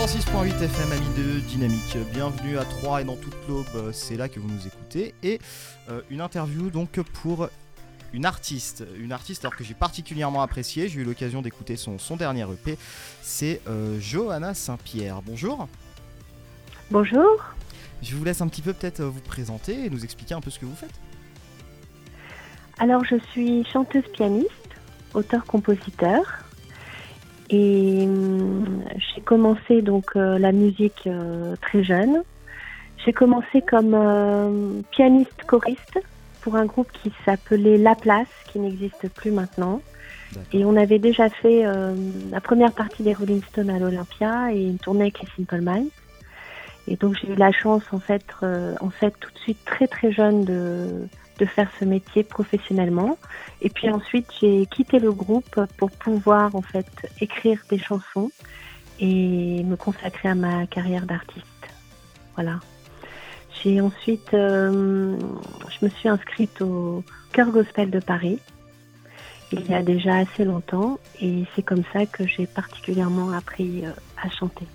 106.8 FM, amis de Dynamique. Bienvenue à Troyes et dans toute l'aube, c'est là que vous nous écoutez. Et euh, une interview donc pour une artiste, une artiste alors que j'ai particulièrement appréciée. J'ai eu l'occasion d'écouter son, son dernier EP. C'est euh, Johanna Saint-Pierre. Bonjour. Bonjour. Je vous laisse un petit peu peut-être vous présenter et nous expliquer un peu ce que vous faites. Alors, je suis chanteuse pianiste, auteur-compositeur. Et hum, j'ai commencé donc euh, la musique euh, très jeune. J'ai commencé comme euh, pianiste choriste pour un groupe qui s'appelait La Place, qui n'existe plus maintenant. Et on avait déjà fait la première partie des Rolling Stones à l'Olympia et une tournée avec les Simple Minds. Et donc j'ai eu la chance en fait, en fait tout de suite très très jeune de, de faire ce métier professionnellement. Et puis ensuite, j'ai quitté le groupe pour pouvoir en fait écrire des chansons et me consacrer à ma carrière d'artiste. Voilà. J'ai ensuite, euh, je me suis inscrite au Chœur Gospel de Paris il y a déjà assez longtemps et c'est comme ça que j'ai particulièrement appris euh, à chanter.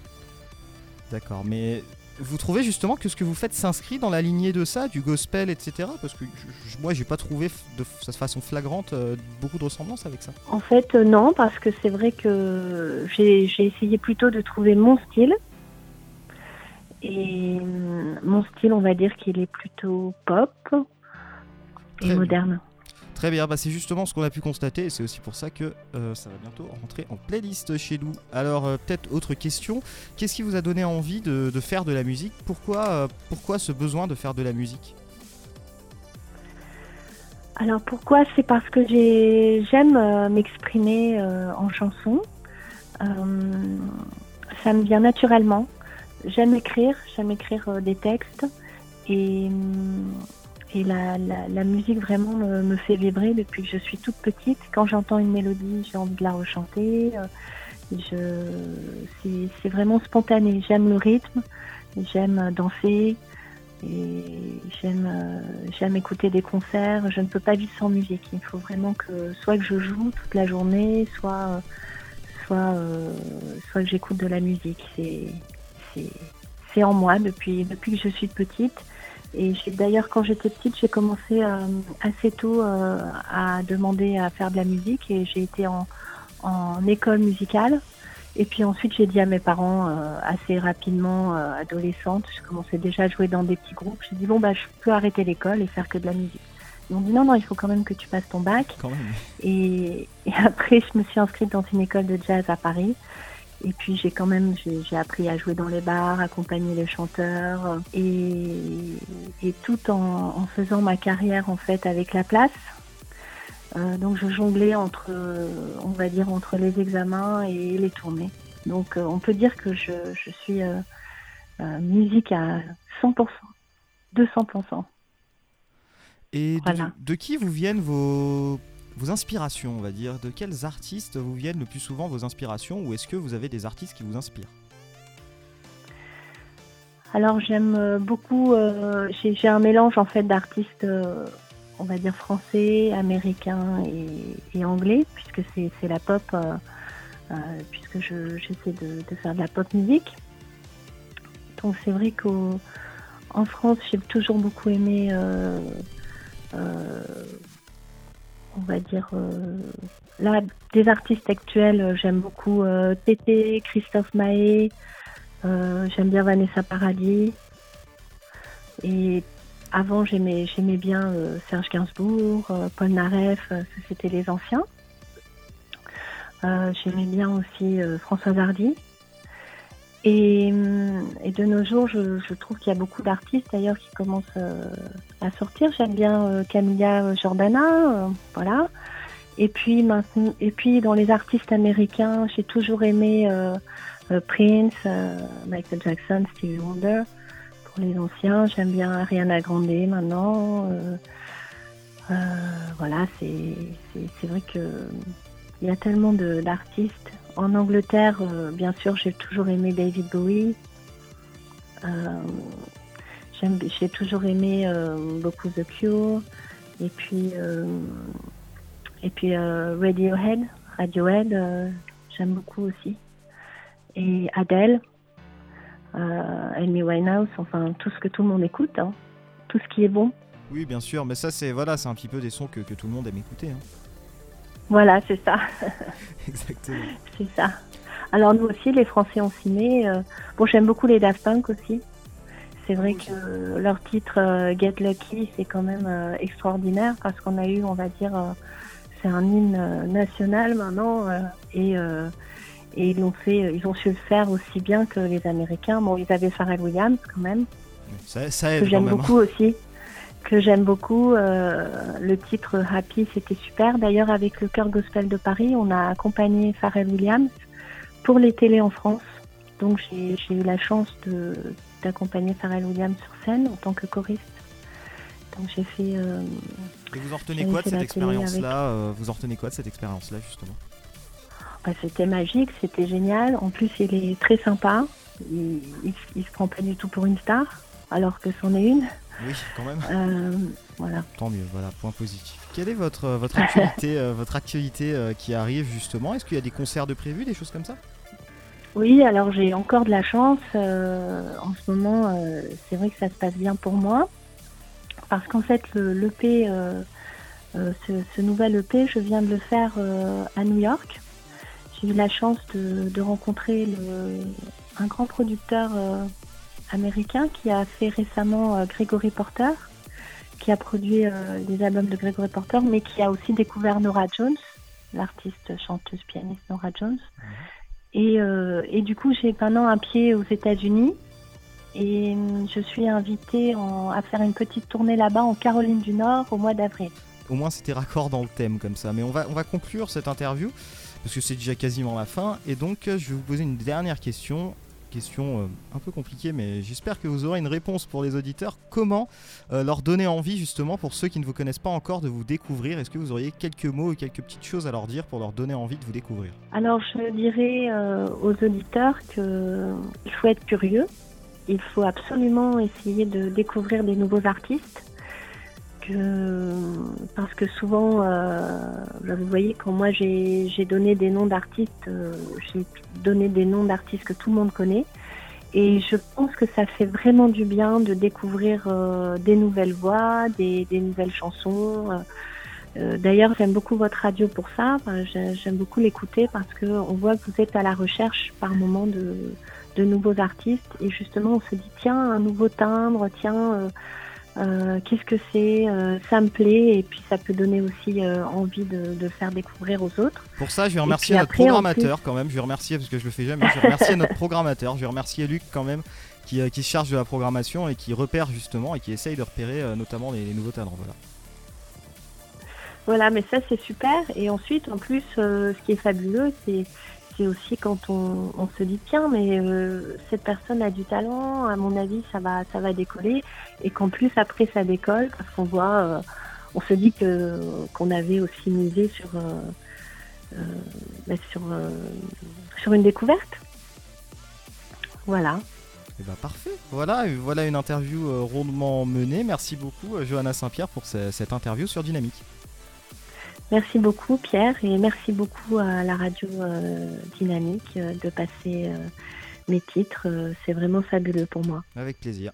D'accord, mais vous trouvez justement que ce que vous faites s'inscrit dans la lignée de ça, du gospel, etc. Parce que je, moi, j'ai pas trouvé de façon flagrante euh, beaucoup de ressemblances avec ça. En fait, euh, non, parce que c'est vrai que j'ai essayé plutôt de trouver mon style. Et euh, mon style, on va dire qu'il est plutôt pop et moderne. Bah c'est justement ce qu'on a pu constater et c'est aussi pour ça que euh, ça va bientôt rentrer en playlist chez nous. Alors euh, peut-être autre question, qu'est-ce qui vous a donné envie de, faire de la musique? Pourquoi, euh, pourquoi ce besoin de faire de la musique? Alors pourquoi? C'est parce que j'aime m'exprimer en chanson. ça me vient naturellement. J'aime écrire, j'aime écrire des textes et et la, la, musique vraiment me, fait vibrer depuis que je suis toute petite. Quand j'entends une mélodie, j'ai envie de la rechanter. C'est vraiment spontané. J'aime le rythme, j'aime danser et j'aime écouter des concerts. Je ne peux pas vivre sans musique. Il faut vraiment que soit que je joue toute la journée, soit soit soit que j'écoute de la musique. C'est en moi depuis depuis que je suis petite. Et d'ailleurs, quand j'étais petite, j'ai commencé euh, assez tôt euh, à demander à faire de la musique et j'ai été en, école musicale. Et puis ensuite, j'ai dit à mes parents euh, assez rapidement, adolescente, je commençais déjà à jouer dans des petits groupes. J'ai dit bon bah je peux arrêter l'école et faire que de la musique. Ils m'ont dit non non, il faut quand même que tu passes ton bac. Et, et, après, je me suis inscrite dans une école de jazz à Paris. Et puis j'ai quand même j'ai appris à jouer dans les bars, accompagner les chanteurs et, et tout en, faisant ma carrière en fait avec la place. Euh, donc je jonglais entre on va dire entre les examens et les tournées. Donc euh, on peut dire que je, je suis euh, musique à 100%, 200%. Et de, de qui vous viennent vos vos inspirations, on va dire. De quels artistes vous viennent le plus souvent vos inspirations ou est-ce que vous avez des artistes qui vous inspirent? Alors j'aime euh, beaucoup, euh, j'ai un mélange en fait d'artistes, euh, on va dire français, américains et, anglais, puisque c'est la pop, puisque j'essaie de, de, faire de la pop musique. Donc c'est vrai qu'en France, j'ai toujours beaucoup aimé on va dire, euh, là, des artistes actuels, euh, j'aime beaucoup euh, Tété, Christophe Maé, j'aime bien Vanessa Paradis. Et avant, j'aimais, j'aimais bien Serge Gainsbourg, Paul Naref, c'était les anciens. j'aimais bien aussi Françoise Hardy. Et, de nos jours, je, trouve qu'il y a beaucoup d'artistes d'ailleurs qui commencent euh, à sortir. J'aime bien euh, Camilla Jordana, euh, voilà. Et puis maintenant, et puis dans les artistes américains, j'ai toujours aimé Prince, Michael Jackson, Stevie Wonder. Pour les anciens, j'aime bien Ariana Grande maintenant. voilà, c'est vrai que il y a tellement d'artistes en Angleterre, euh, bien sûr, j'ai toujours aimé David Bowie. Euh, j'ai toujours aimé euh, beaucoup The Cure. Et puis, et puis Radiohead. Radiohead, j'aime beaucoup aussi. Et Adele. Amy Winehouse, enfin tout ce que tout le monde écoute, hein. tout ce qui est bon. Oui, bien sûr, mais ça c'est voilà, c'est un petit peu des sons que, que tout le monde aime écouter. Hein. Voilà, c'est ça. Exactement. c'est ça. Alors nous aussi, les Français ont signé. Euh, bon, j'aime beaucoup les Daft Punk aussi. C'est vrai que leur titre euh, Get Lucky, c'est quand même euh, extraordinaire parce qu'on a eu, on va dire, c'est un hymne national maintenant et, et ils l'ont fait, ils ont su le faire aussi bien que les Américains. Bon, ils avaient Pharrell Williams quand même. Ça, ça aide que j'aime hein. beaucoup aussi que j'aime beaucoup. le titre Happy, c'était super. D'ailleurs, avec le Chœur Gospel de Paris, on a accompagné Pharrell Williams pour les télés en France. Donc j'ai eu la chance d'accompagner Pharrell Williams sur scène en tant que choriste. Donc j'ai fait. Euh, Et vous en retenez quoi de cette expérience-là euh, Vous en retenez quoi de cette expérience-là justement? Bah, C'était magique, c'était génial. En plus, il est très sympa. Il, il, se prend pas du tout pour une star, alors que c'en est une. Oui, quand même. Euh, voilà. Tant mieux, voilà, point positif. Quelle est votre, votre actualité, votre actualité qui arrive justement? Est-ce qu'il y a des concerts de prévus, des choses comme ça? Oui, alors j'ai encore de la chance. Euh, en ce moment, euh, c'est vrai que ça se passe bien pour moi. Parce qu'en fait, le, l'EP, euh, ce, nouvel EP, je viens de le faire à New York. J'ai eu la chance de, rencontrer un grand producteur américain qui a fait récemment Gregory Porter, qui a produit des albums de Gregory Porter, mais qui a aussi découvert Nora Jones, l'artiste chanteuse pianiste Nora Jones. Euh, et, du coup, j'ai maintenant un pied aux États-Unis et hum, je suis invitée à faire une petite tournée là-bas en Caroline du Nord au mois d'avril. Au moins, c'était raccord dans le thème comme ça. Mais on va, on va conclure cette interview parce que c'est déjà quasiment la fin. Et donc, je vais vous poser une dernière question question euh, un peu compliquée, mais j'espère que vous aurez une réponse pour les auditeurs. Comment euh, leur donner envie, justement, pour ceux qui ne vous connaissent pas encore, de vous découvrir? Est-ce que vous auriez quelques mots et quelques petites choses à leur dire pour leur donner envie de vous découvrir? Alors, je dirais euh, aux auditeurs qu'il faut être curieux. Il faut absolument essayer de découvrir des nouveaux artistes parce que souvent, euh, vous voyez, quand moi j'ai donné des noms d'artistes, euh, j'ai donné des noms d'artistes que tout le monde connaît. Et je pense que ça fait vraiment du bien de découvrir euh, des nouvelles voix, des, nouvelles chansons. D'ailleurs, j'aime beaucoup votre radio pour ça. j'aime beaucoup l'écouter parce qu'on voit que vous êtes à la recherche par moment de, de nouveaux artistes. Et justement, on se dit, tiens, un nouveau timbre, tiens euh, qu'est-ce que c'est, euh, ça me plaît et puis ça peut donner aussi euh, envie de, de, faire découvrir aux autres. Pour ça, je vais remercier notre programmateur quand même, je vais remercier parce que je le fais jamais, je vais remercier notre programmateur, je vais remercier Luc quand même qui, qui, se charge de la programmation et qui repère justement et qui essaye de repérer notamment les, nouveaux talents. Voilà. Voilà, mais ça c'est super et ensuite en plus ce qui est fabuleux c'est c'est aussi quand on, se dit tiens mais euh, cette personne a du talent, à mon avis ça va ça va décoller et qu'en plus après ça décolle parce qu'on voit euh, on se dit que qu'on avait aussi misé sur euh, bah, sur sur une découverte. Voilà. Et eh ben parfait. Voilà, voilà une interview rondement menée. Merci beaucoup Johanna Saint-Pierre pour cette interview sur Dynamique. Merci beaucoup Pierre et merci beaucoup à la radio euh, Dynamique euh, de passer euh, mes titres. C'est vraiment fabuleux pour moi. Avec plaisir.